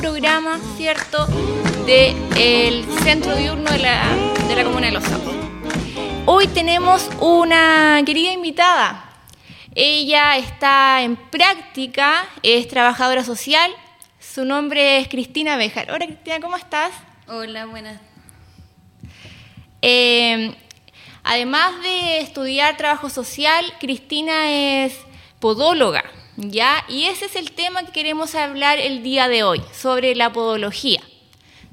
programa, ¿cierto?, del centro diurno de la, de la comuna de Los Sapos. Hoy tenemos una querida invitada. Ella está en práctica, es trabajadora social. Su nombre es Cristina Bejar. Hola Cristina, ¿cómo estás? Hola, buenas. Eh, además de estudiar trabajo social, Cristina es podóloga, ¿ya? Y ese es el tema que queremos hablar el día de hoy, sobre la podología.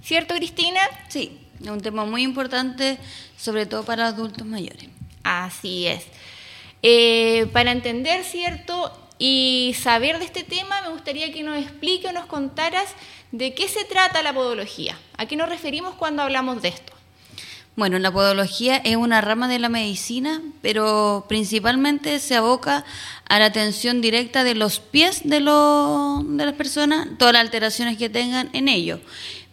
¿Cierto, Cristina? Sí, es un tema muy importante, sobre todo para adultos mayores. Así es. Eh, para entender, ¿cierto? Y saber de este tema, me gustaría que nos explique o nos contaras de qué se trata la podología. ¿A qué nos referimos cuando hablamos de esto? Bueno, la podología es una rama de la medicina, pero principalmente se aboca a la atención directa de los pies de, de las personas, todas las alteraciones que tengan en ellos,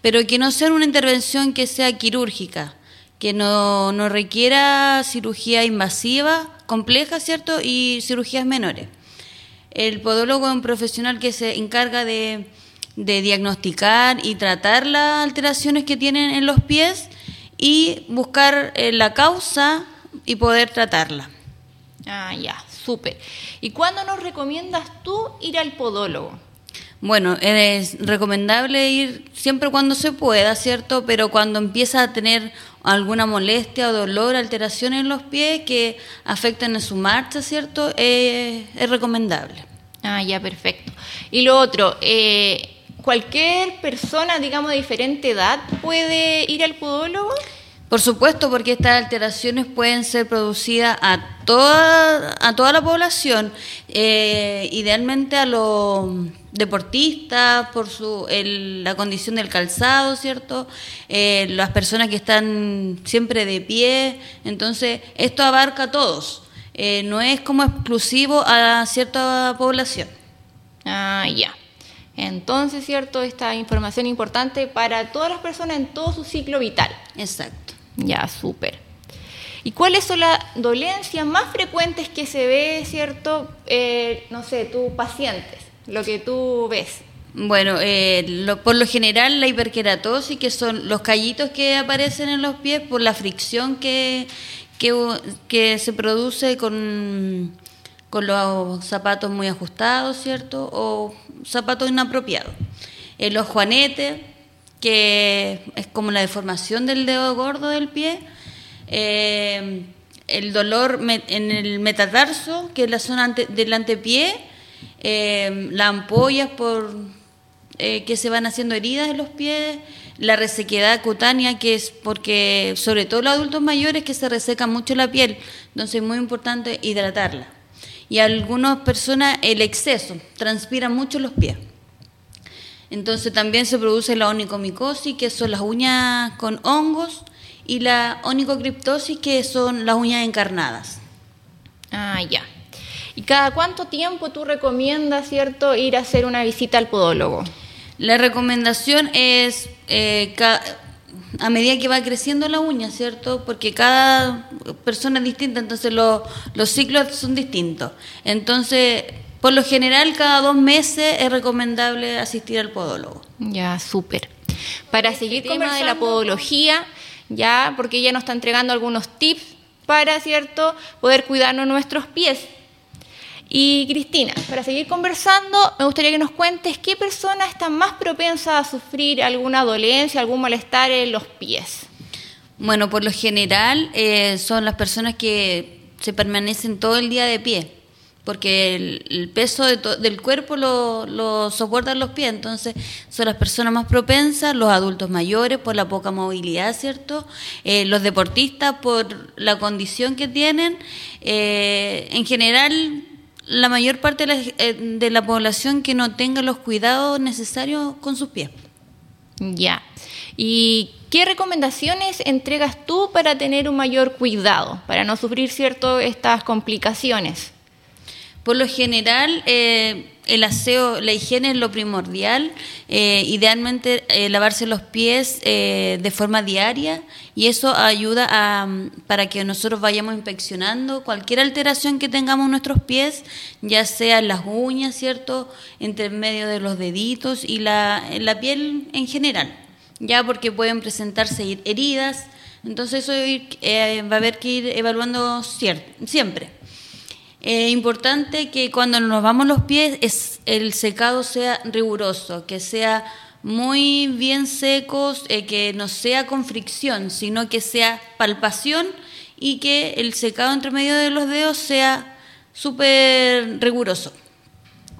pero que no sea una intervención que sea quirúrgica, que no, no requiera cirugía invasiva, compleja, ¿cierto? Y cirugías menores. El podólogo es un profesional que se encarga de, de diagnosticar y tratar las alteraciones que tienen en los pies y buscar eh, la causa y poder tratarla. Ah, ya, súper. ¿Y cuándo nos recomiendas tú ir al podólogo? Bueno, es recomendable ir siempre cuando se pueda, ¿cierto? Pero cuando empieza a tener alguna molestia o dolor, alteración en los pies que afectan en su marcha, ¿cierto? Eh, es recomendable. Ah, ya, perfecto. Y lo otro, eh, ¿cualquier persona, digamos, de diferente edad puede ir al podólogo? Por supuesto, porque estas alteraciones pueden ser producidas a toda, a toda la población, eh, idealmente a los deportistas, por su, la condición del calzado, ¿cierto? Eh, las personas que están siempre de pie, entonces esto abarca a todos, eh, no es como exclusivo a cierta población. Ah, ya. Entonces, ¿cierto? Esta información importante para todas las personas en todo su ciclo vital. Exacto. Ya, súper. ¿Y cuáles son las dolencias más frecuentes que se ve, ¿cierto? Eh, no sé, tus pacientes, lo que tú ves. Bueno, eh, por lo general la hiperkeratosis, que son los callitos que aparecen en los pies por la fricción que, que, se produce con, con los zapatos muy ajustados, ¿cierto? O zapatos inapropiados. Eh, los juanetes, que es como la deformación del dedo gordo del pie. Eh, el dolor en el metatarso, que es la zona del antepié. Eh, las ampollas por, eh, que se van haciendo heridas en los pies. La resequedad cutánea, que es porque, sobre todo los adultos mayores, que se reseca mucho la piel. Entonces es muy importante hidratarla. Y algunas personas el exceso, transpiran mucho los pies. Entonces también se produce la onicomicosis, que son las uñas con hongos, y la onicocriptosis, que son las uñas encarnadas. Ah, ya. ¿Y cada cuánto tiempo tú recomiendas, cierto, ir a hacer una visita al podólogo? La recomendación es eh, a medida que va creciendo la uña, ¿cierto? Porque cada persona es distinta, entonces los ciclos son distintos. Entonces, por lo general, cada dos meses es recomendable asistir al podólogo. Ya, súper. Para seguir con tema de la podología, ya, porque ella nos está entregando algunos tips para, ¿cierto?, poder cuidarnos nuestros pies. Y Cristina, para seguir conversando, me gustaría que nos cuentes qué persona está más propensa a sufrir alguna dolencia, algún malestar en los pies. Bueno, por lo general eh, son las personas que se permanecen todo el día de pie porque el, peso del cuerpo lo, lo, soportan los pies, entonces son las personas más propensas, los adultos mayores por la poca movilidad, ¿cierto? Eh, los deportistas por la condición que tienen, eh, en general la mayor parte de la, eh, de la, población que no tenga los cuidados necesarios con sus pies. Ya. ¿Y qué recomendaciones entregas tú para tener un mayor cuidado, para no sufrir cierto estas complicaciones? Por lo general, eh, el aseo, la higiene es lo primordial. Eh, idealmente eh, lavarse los pies eh, de forma diaria y eso ayuda a, para que nosotros vayamos inspeccionando cualquier alteración que tengamos en nuestros pies, ya sea las uñas, ¿cierto? Entre medio de los deditos y la, la piel en general, ya porque pueden presentarse heridas. Entonces eso va a haber que ir evaluando siempre. Es importante que cuando nos lavamos los pies es, el secado sea riguroso, que sea muy bien secos, eh, que no sea con fricción, sino que sea palpación y que el secado entre medio de los dedos sea súper riguroso.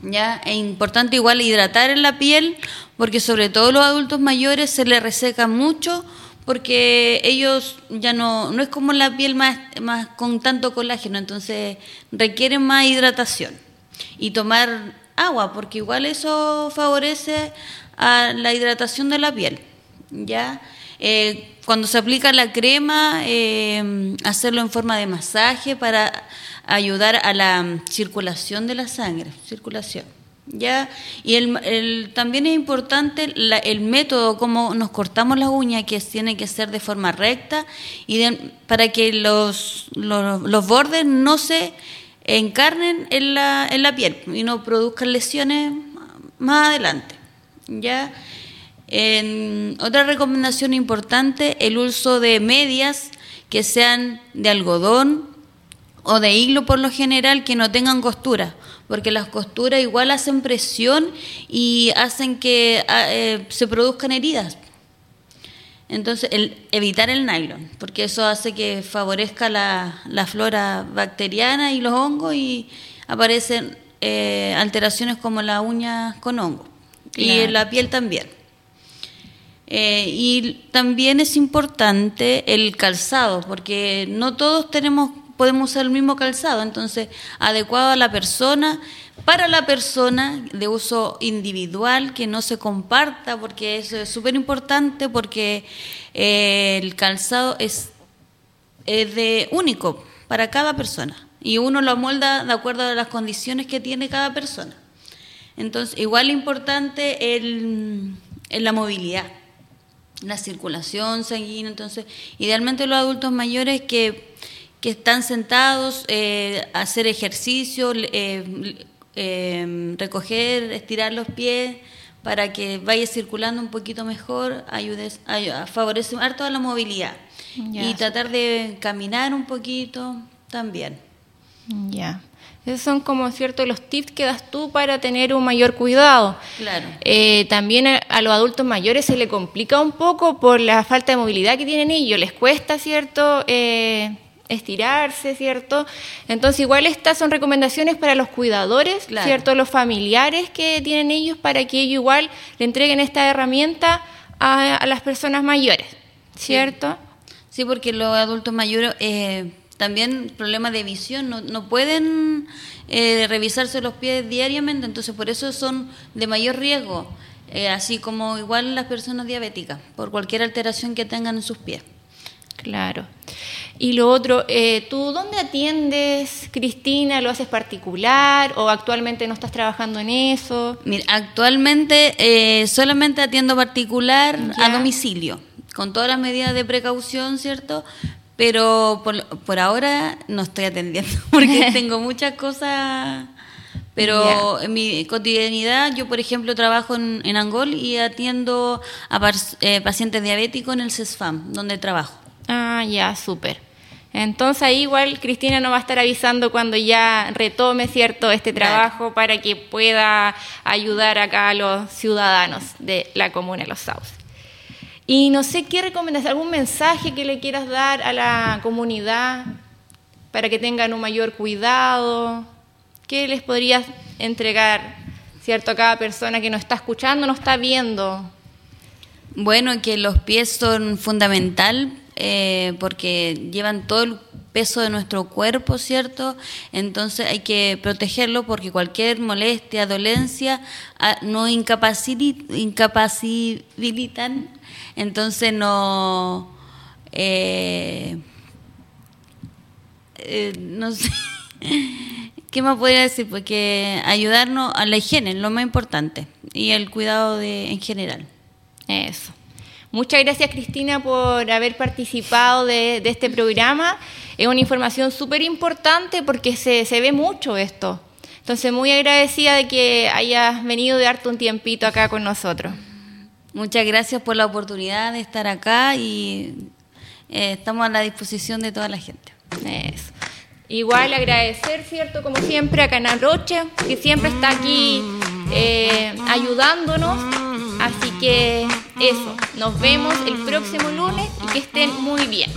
¿Ya? Es importante igual hidratar en la piel, porque sobre todo los adultos mayores se les reseca mucho porque ellos ya no, no es como la piel más, más con tanto colágeno, entonces requieren más hidratación y tomar agua, porque igual eso favorece a la hidratación de la piel. ¿ya? Eh, cuando se aplica la crema, eh, hacerlo en forma de masaje para ayudar a la circulación de la sangre, circulación. ¿Ya? Y el, también es importante el método, cómo nos cortamos la uña, que tiene que ser de forma recta, y para que los, los, bordes no se encarnen en la, en la piel y no produzcan lesiones más adelante. ¿ya? Otra recomendación importante, el uso de medias que sean de algodón o de hilo por lo general que no tengan costura porque las costuras igual hacen presión y hacen que ah, eh, se produzcan heridas. Entonces, el, evitar el nylon, porque eso hace que favorezca la, flora bacteriana y los hongos y aparecen eh, alteraciones como la uña con hongo y en la piel también. Eh, y también es importante el calzado, porque no todos tenemos podemos usar el mismo calzado, entonces adecuado a la persona, para la persona de uso individual, que no se comparta, porque eso es súper importante, porque eh, el calzado es, de único para cada persona y uno lo amolda de acuerdo a las condiciones que tiene cada persona. Entonces, igual importante el, la movilidad, la circulación sanguínea. Entonces, idealmente los adultos mayores que que están sentados, eh, hacer ejercicio, eh, eh, recoger, estirar los pies para que vaya circulando un poquito mejor, ayude, a favorece toda la movilidad. Y tratar de caminar un poquito también. Ya. Esos son como ciertos los tips que das tú para tener un mayor cuidado. Claro. también a, los adultos mayores se le complica un poco por la falta de movilidad que tienen ellos. Les cuesta, ¿cierto? Estirarse, ¿cierto? Entonces, igual estas son recomendaciones para los cuidadores, ¿cierto? Los familiares que tienen ellos para que ellos igual le entreguen esta herramienta a, las personas mayores, ¿cierto? Sí, porque los adultos mayores eh, también problemas de visión, no, no pueden eh, revisarse los pies diariamente, entonces por eso son de mayor riesgo, eh, así como igual las personas diabéticas, por cualquier alteración que tengan en sus pies. Claro. Y lo otro, eh, ¿tú dónde atiendes, Cristina? ¿Lo haces particular o actualmente no estás trabajando en eso? Mira, actualmente eh, solamente atiendo particular a domicilio, con todas las medidas de precaución, ¿cierto? Pero por, ahora no estoy atendiendo porque tengo muchas cosas. Pero en mi cotidianidad, yo por ejemplo trabajo en, Angol y atiendo a eh, pacientes diabéticos en el CESFAM, donde trabajo. Ah, ya, súper. Entonces ahí igual Cristina nos va a estar avisando cuando ya retome cierto este trabajo para que pueda ayudar acá a los ciudadanos de la comuna de Los Sauces. Y no sé qué recomendas, algún mensaje que le quieras dar a la comunidad para que tengan un mayor cuidado. ¿Qué les podrías entregar, cierto, a cada persona que nos está escuchando, nos está viendo? Bueno, que los pies son fundamental eh, porque llevan todo el peso de nuestro cuerpo, ¿cierto? Entonces hay que protegerlo porque cualquier molestia, dolencia, ah, no incapacitan, entonces no... Eh, eh, no sé ¿Qué más podría decir? Porque ayudarnos a la higiene, lo más importante, y el cuidado de, en general. Eso. Muchas gracias Cristina por haber participado de, este programa. Es una información súper importante porque se, se ve mucho esto. Entonces, muy agradecida de que hayas venido de darte un tiempito acá con nosotros. Muchas gracias por la oportunidad de estar acá y eh, estamos a la disposición de toda la gente. Eso. Igual agradecer, ¿cierto? Como siempre a Canal Roche, que siempre está aquí eh, ayudándonos. Así que eso, nos vemos el próximo lunes y que estén muy bien.